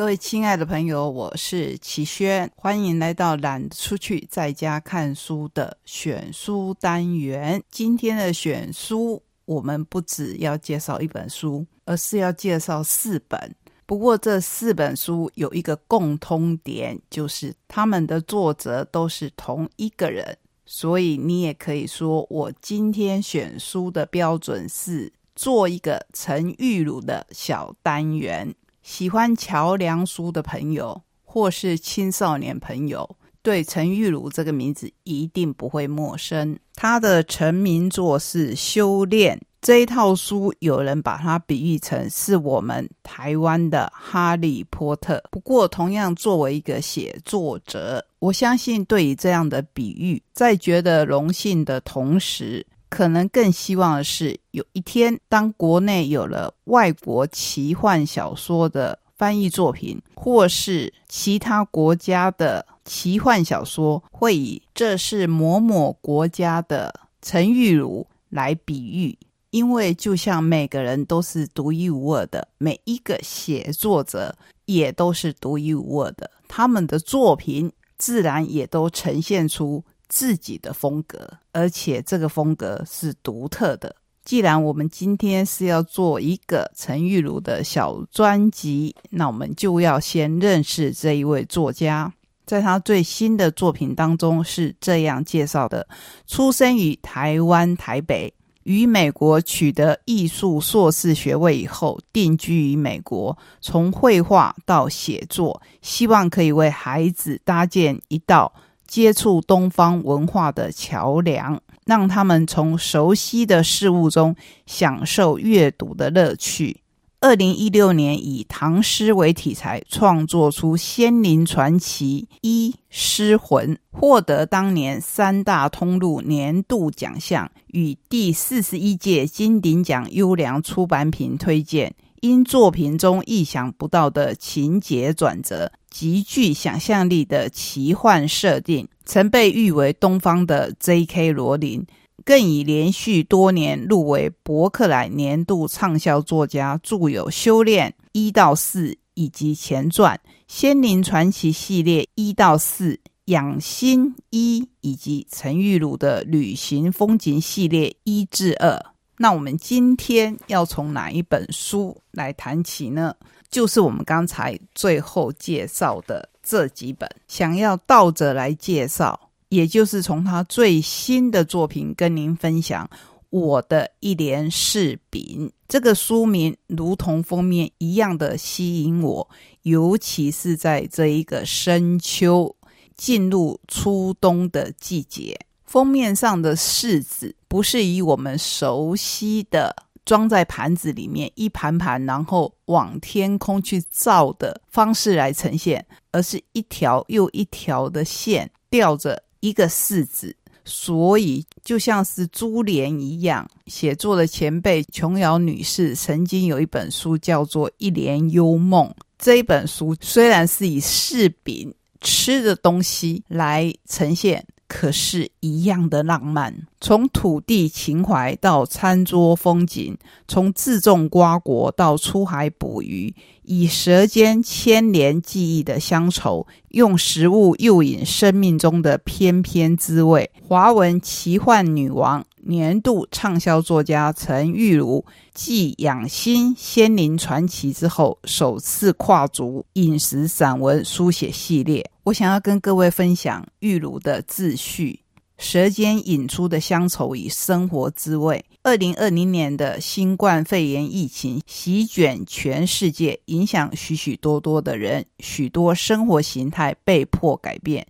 各位亲爱的朋友，我是齐轩，欢迎来到懒出去在家看书的选书单元。今天的选书，我们不只要介绍一本书，而是要介绍四本。不过这四本书有一个共通点，就是他们的作者都是同一个人。所以你也可以说，我今天选书的标准是做一个陈玉茹的小单元。喜欢桥梁书的朋友，或是青少年朋友，对陈玉茹这个名字一定不会陌生。他的成名作是《修炼》这一套书，有人把它比喻成是我们台湾的《哈利波特》。不过，同样作为一个写作者，我相信对于这样的比喻，在觉得荣幸的同时，可能更希望的是，有一天当国内有了外国奇幻小说的翻译作品，或是其他国家的奇幻小说，会以这是某某国家的陈玉茹来比喻，因为就像每个人都是独一无二的，每一个写作者也都是独一无二的，他们的作品自然也都呈现出。自己的风格，而且这个风格是独特的。既然我们今天是要做一个陈玉如的小专辑，那我们就要先认识这一位作家。在他最新的作品当中是这样介绍的：出生于台湾台北，于美国取得艺术硕士学位以后，定居于美国，从绘画到写作，希望可以为孩子搭建一道。接触东方文化的桥梁，让他们从熟悉的事物中享受阅读的乐趣。二零一六年以唐诗为题材，创作出《仙灵传奇》一《诗魂》，获得当年三大通路年度奖项与第四十一届金鼎奖优良出版品推荐。因作品中意想不到的情节转折、极具想象力的奇幻设定，曾被誉为东方的 J.K. 罗琳，更已连续多年入围伯克莱年度畅销作家，著有《修炼》一到四以及前传《仙灵传奇》系列一到四、《养心一》以及陈玉茹的旅行风景系列一至二。那我们今天要从哪一本书来谈起呢？就是我们刚才最后介绍的这几本。想要倒着来介绍，也就是从他最新的作品跟您分享《我的一连柿饼》。这个书名如同封面一样的吸引我，尤其是在这一个深秋进入初冬的季节。封面上的柿子不是以我们熟悉的装在盘子里面一盘盘，然后往天空去照的方式来呈现，而是一条又一条的线吊着一个柿子，所以就像是珠帘一样。写作的前辈琼瑶女士曾经有一本书叫做《一帘幽梦》，这本书虽然是以柿饼吃的东西来呈现。可是，一样的浪漫。从土地情怀到餐桌风景，从自种瓜果到出海捕鱼，以舌尖牵连记忆的乡愁，用食物诱引生命中的翩翩滋味。华文奇幻女王。年度畅销作家陈玉如继《养心仙灵传奇》之后，首次跨足饮食散文书写系列。我想要跟各位分享玉茹的自序：舌尖引出的乡愁与生活滋味。二零二零年的新冠肺炎疫情席卷全世界，影响许许多多的人，许多生活形态被迫改变，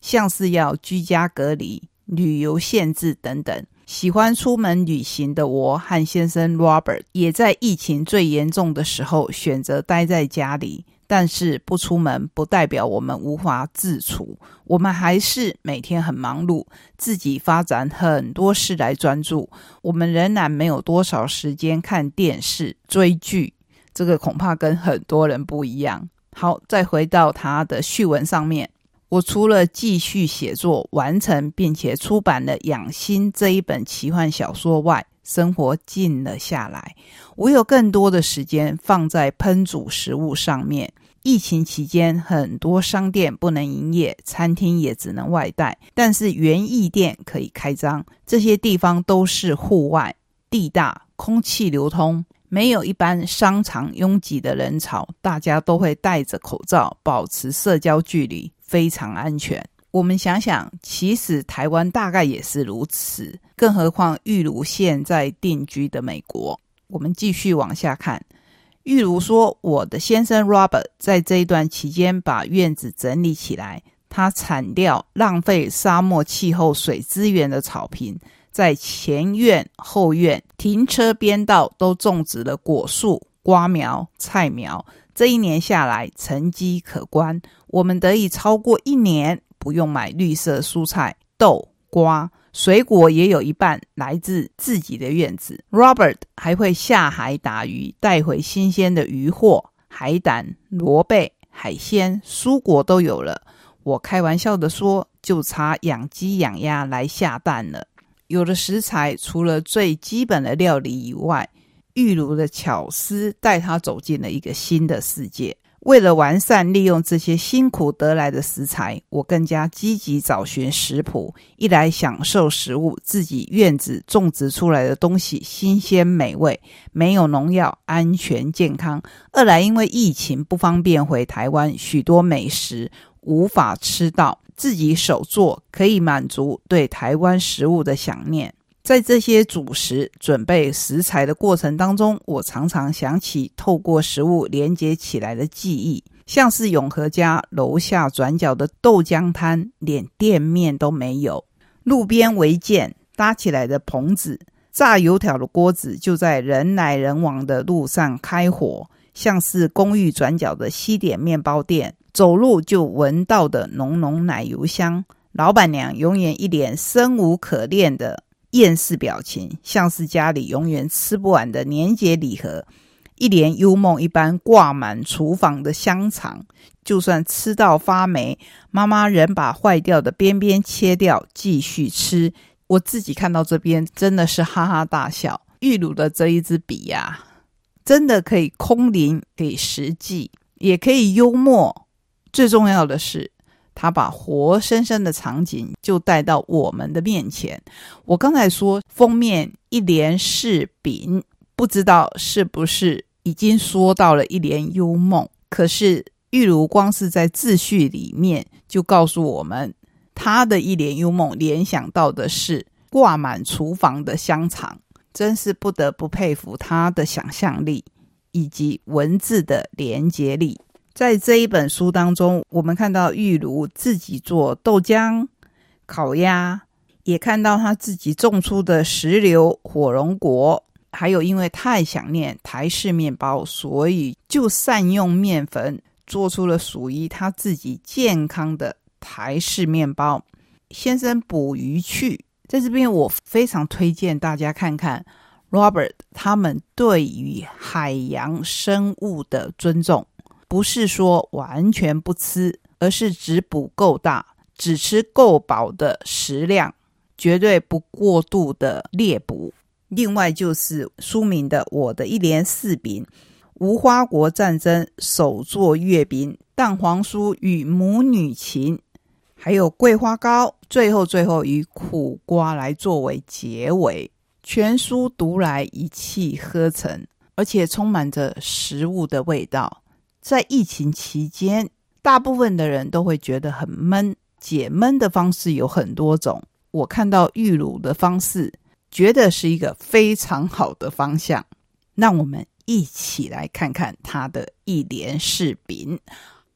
像是要居家隔离、旅游限制等等。喜欢出门旅行的我和先生 Robert 也在疫情最严重的时候选择待在家里。但是不出门不代表我们无法自处，我们还是每天很忙碌，自己发展很多事来专注。我们仍然没有多少时间看电视追剧，这个恐怕跟很多人不一样。好，再回到他的序文上面。我除了继续写作、完成并且出版了《养心》这一本奇幻小说外，生活静了下来。我有更多的时间放在烹煮食物上面，疫情期间，很多商店不能营业，餐厅也只能外带，但是园艺店可以开张。这些地方都是户外，地大，空气流通，没有一般商场拥挤的人潮，大家都会戴着口罩，保持社交距离，非常安全。我们想想，其实台湾大概也是如此，更何况玉如现在定居的美国。我们继续往下看。玉如说：“我的先生 Robert 在这一段期间把院子整理起来，他铲掉浪费沙漠气候水资源的草坪，在前院后院停车边道都种植了果树、瓜苗、菜苗。这一年下来，成绩可观。我们得以超过一年不用买绿色蔬菜、豆、瓜。”水果也有一半来自自己的院子。Robert 还会下海打鱼，带回新鲜的鱼货、海胆、螺贝、海鲜、蔬果都有了。我开玩笑的说，就差养鸡养鸭来下蛋了。有了食材，除了最基本的料理以外，玉茹的巧思带他走进了一个新的世界。为了完善利用这些辛苦得来的食材，我更加积极找寻食谱。一来享受食物，自己院子种植出来的东西新鲜美味，没有农药，安全健康；二来因为疫情不方便回台湾，许多美食无法吃到，自己手做可以满足对台湾食物的想念。在这些主食准备食材的过程当中，我常常想起透过食物连接起来的记忆，像是永和家楼下转角的豆浆摊，连店面都没有，路边违建搭起来的棚子，炸油条的锅子就在人来人往的路上开火，像是公寓转角的西点面包店，走路就闻到的浓浓奶油香，老板娘永远一脸生无可恋的。厌世表情，像是家里永远吃不完的年节礼盒，一帘幽梦一般挂满厨房的香肠。就算吃到发霉，妈妈仍把坏掉的边边切掉，继续吃。我自己看到这边真的是哈哈大笑。玉鲁的这一支笔呀，真的可以空灵，可以实际，也可以幽默。最重要的是。他把活生生的场景就带到我们的面前。我刚才说封面一帘柿饼，不知道是不是已经说到了一帘幽梦。可是玉如光是在自序里面就告诉我们，他的一帘幽梦联想到的是挂满厨房的香肠，真是不得不佩服他的想象力以及文字的连结力。在这一本书当中，我们看到玉茹自己做豆浆、烤鸭，也看到他自己种出的石榴、火龙果，还有因为太想念台式面包，所以就善用面粉做出了属于他自己健康的台式面包。先生捕鱼去，在这边我非常推荐大家看看 Robert 他们对于海洋生物的尊重。不是说完全不吃，而是只补够大，只吃够饱的食量，绝对不过度的猎捕。另外就是书名的《我的一连四饼》，无花果战争手做月饼，蛋黄酥与母女情，还有桂花糕，最后最后以苦瓜来作为结尾。全书读来一气呵成，而且充满着食物的味道。在疫情期间，大部分的人都会觉得很闷。解闷的方式有很多种。我看到玉乳的方式，觉得是一个非常好的方向。让我们一起来看看他的一连视频。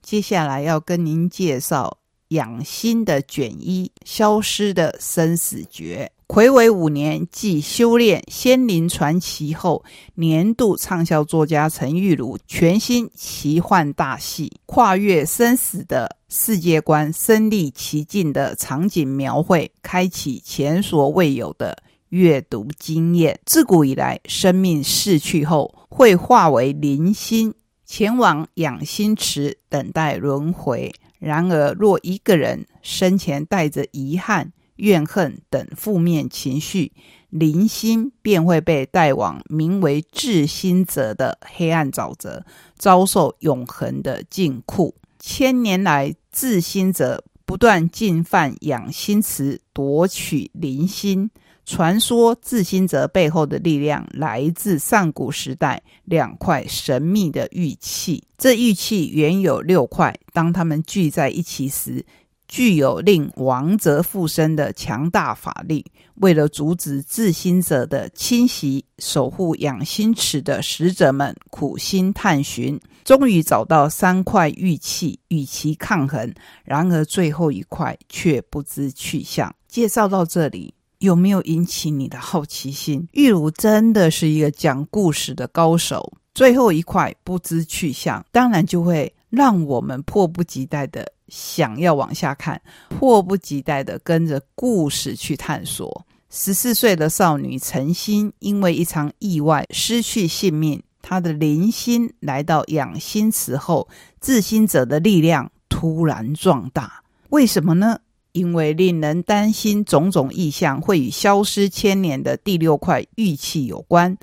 接下来要跟您介绍养心的卷一《消失的生死诀》。魁违五年，继修炼《仙灵传奇》后，年度畅销作家陈玉茹全新奇幻大戏，跨越生死的世界观，身历其境的场景描绘，开启前所未有的阅读经验。自古以来，生命逝去后会化为灵心，前往养心池等待轮回。然而，若一个人生前带着遗憾，怨恨等负面情绪，灵心便会被带往名为智心者的黑暗沼泽，遭受永恒的禁锢。千年来，智心者不断进犯养心池，夺取灵心。传说自心者背后的力量来自上古时代两块神秘的玉器，这玉器原有六块，当它们聚在一起时，具有令王者附身的强大法力。为了阻止自心者的侵袭，守护养心池的使者们苦心探寻，终于找到三块玉器与其抗衡。然而最后一块却不知去向。介绍到这里。有没有引起你的好奇心？玉如真的是一个讲故事的高手。最后一块不知去向，当然就会让我们迫不及待的想要往下看，迫不及待的跟着故事去探索。十四岁的少女陈心因为一场意外失去性命，她的灵心来到养心池后，自心者的力量突然壮大。为什么呢？因为令人担心，种种异象会与消失千年的第六块玉器有关。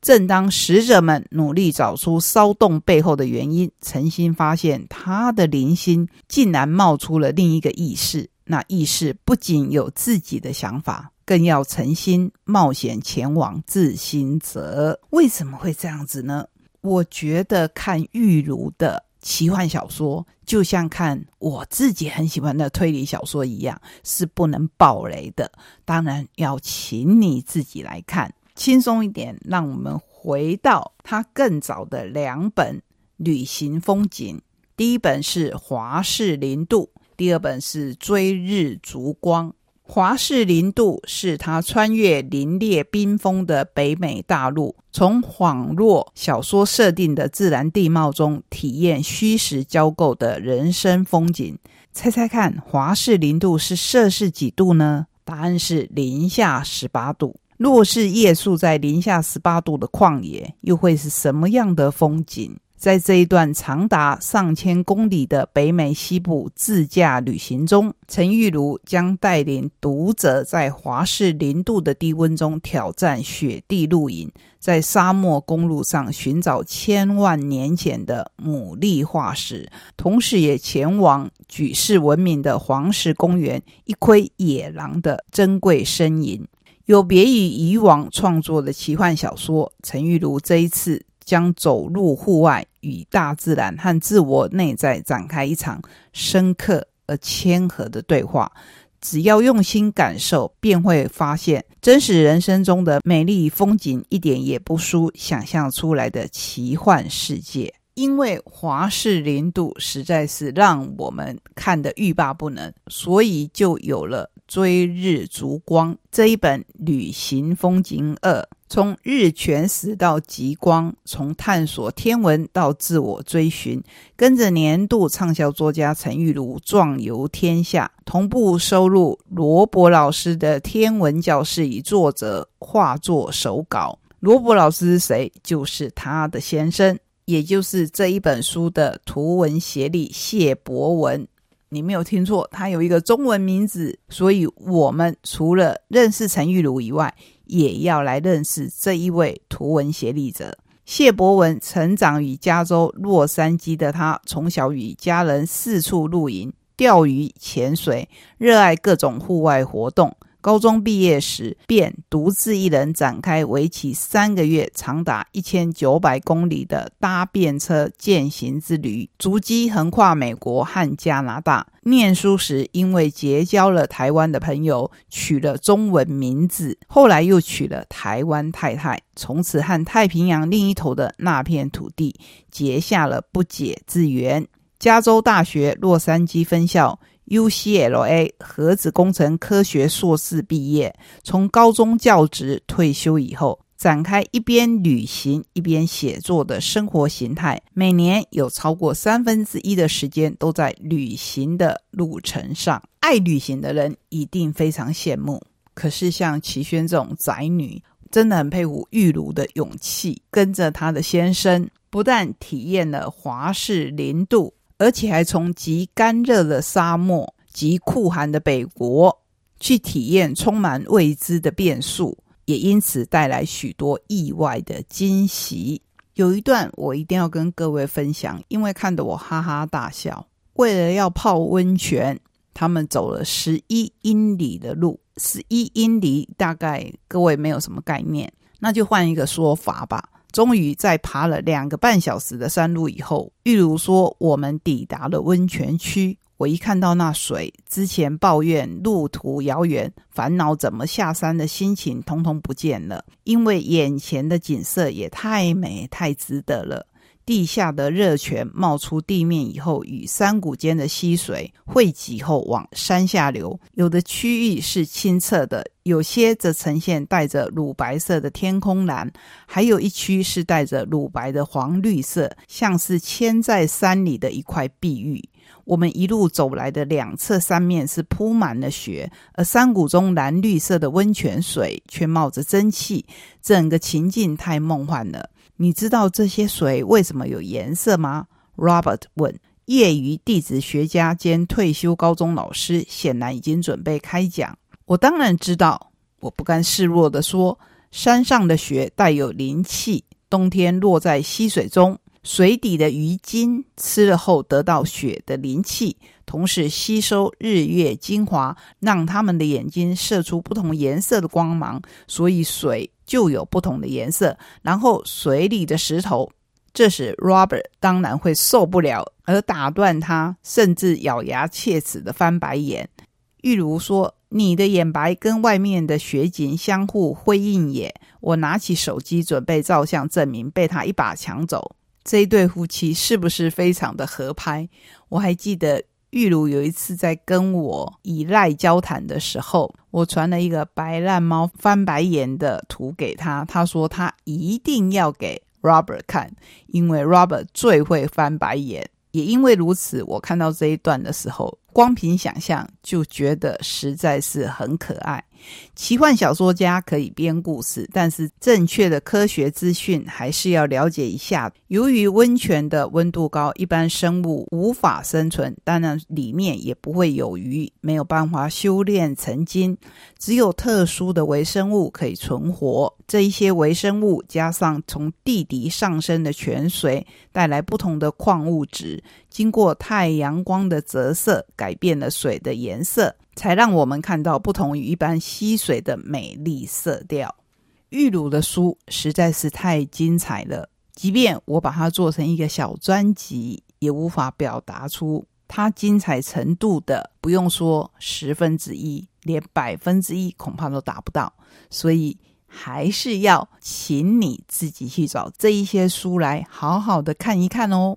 正当使者们努力找出骚动背后的原因，陈心发现他的灵心竟然冒出了另一个意识。那意识不仅有自己的想法，更要诚心冒险前往自心泽。为什么会这样子呢？我觉得看玉如的。奇幻小说就像看我自己很喜欢的推理小说一样，是不能爆雷的。当然要请你自己来看，轻松一点。让我们回到他更早的两本旅行风景，第一本是《华氏零度》，第二本是《追日烛光》。华氏零度是他穿越凛冽冰封的北美大陆，从恍若小说设定的自然地貌中体验虚实交构的人生风景。猜猜看，华氏零度是摄氏几度呢？答案是零下十八度。若是夜宿在零下十八度的旷野，又会是什么样的风景？在这一段长达上千公里的北美西部自驾旅行中，陈玉如将带领读者在华氏零度的低温中挑战雪地露营，在沙漠公路上寻找千万年前的牡蛎化石，同时也前往举世闻名的黄石公园，一窥野狼的珍贵身影。有别于以往创作的奇幻小说，陈玉如这一次。将走入户外，与大自然和自我内在展开一场深刻而谦和的对话。只要用心感受，便会发现真实人生中的美丽风景一点也不输想象出来的奇幻世界。因为华氏零度实在是让我们看得欲罢不能，所以就有了《追日烛光》这一本旅行风景二。从日全食到极光，从探索天文到自我追寻，跟着年度畅销作家陈玉如壮游天下，同步收录罗伯老师的《天文教室》与作者画作手稿。罗伯老师是谁？就是他的先生，也就是这一本书的图文协力谢博文。你没有听错，他有一个中文名字。所以，我们除了认识陈玉如以外，也要来认识这一位图文协力者谢博文。成长于加州洛杉矶的他，从小与家人四处露营、钓鱼、潜水，热爱各种户外活动。高中毕业时，便独自一人展开为期三个月、长达一千九百公里的搭便车践行之旅，足迹横跨美国和加拿大。念书时，因为结交了台湾的朋友，取了中文名字，后来又取了台湾太太，从此和太平洋另一头的那片土地结下了不解之缘。加州大学洛杉矶分校。UCLA 核子工程科学硕士毕业，从高中教职退休以后，展开一边旅行一边写作的生活形态。每年有超过三分之一的时间都在旅行的路程上。爱旅行的人一定非常羡慕。可是像齐轩这种宅女，真的很佩服玉茹的勇气，跟着她的先生，不但体验了华氏零度。而且还从极干热的沙漠、极酷寒的北国，去体验充满未知的变数，也因此带来许多意外的惊喜。有一段我一定要跟各位分享，因为看得我哈哈大笑。为了要泡温泉，他们走了十一英里的路。十一英里大概各位没有什么概念，那就换一个说法吧。终于在爬了两个半小时的山路以后，例如说我们抵达了温泉区。我一看到那水，之前抱怨路途遥远、烦恼怎么下山的心情，通通不见了。因为眼前的景色也太美、太值得了。地下的热泉冒出地面以后，与山谷间的溪水汇集后往山下流。有的区域是清澈的，有些则呈现带着乳白色的天空蓝，还有一区是带着乳白的黄绿色，像是嵌在山里的一块碧玉。我们一路走来的两侧山面是铺满了雪，而山谷中蓝绿色的温泉水却冒着蒸汽，整个情境太梦幻了。你知道这些水为什么有颜色吗？Robert 问。业余地质学家兼退休高中老师显然已经准备开讲。我当然知道，我不甘示弱地说：“山上的雪带有灵气，冬天落在溪水中。”水底的鱼精吃了后得到血的灵气，同时吸收日月精华，让他们的眼睛射出不同颜色的光芒，所以水就有不同的颜色。然后水里的石头，这时 Robert 当然会受不了，而打断他，甚至咬牙切齿的翻白眼。例如说：“你的眼白跟外面的雪景相互辉映也。”我拿起手机准备照相证明，被他一把抢走。这一对夫妻是不是非常的合拍？我还记得玉茹有一次在跟我以赖交谈的时候，我传了一个白烂猫翻白眼的图给他，他说他一定要给 Robert 看，因为 Robert 最会翻白眼。也因为如此，我看到这一段的时候，光凭想象就觉得实在是很可爱。奇幻小说家可以编故事，但是正确的科学资讯还是要了解一下。由于温泉的温度高，一般生物无法生存，当然里面也不会有鱼，没有办法修炼成精。只有特殊的微生物可以存活。这一些微生物加上从地底上升的泉水，带来不同的矿物质，经过太阳光的折射，改变了水的颜色。才让我们看到不同于一般溪水的美丽色调。玉鲁的书实在是太精彩了，即便我把它做成一个小专辑，也无法表达出它精彩程度的，不用说十分之一，连百分之一恐怕都达不到。所以还是要请你自己去找这一些书来好好的看一看哦。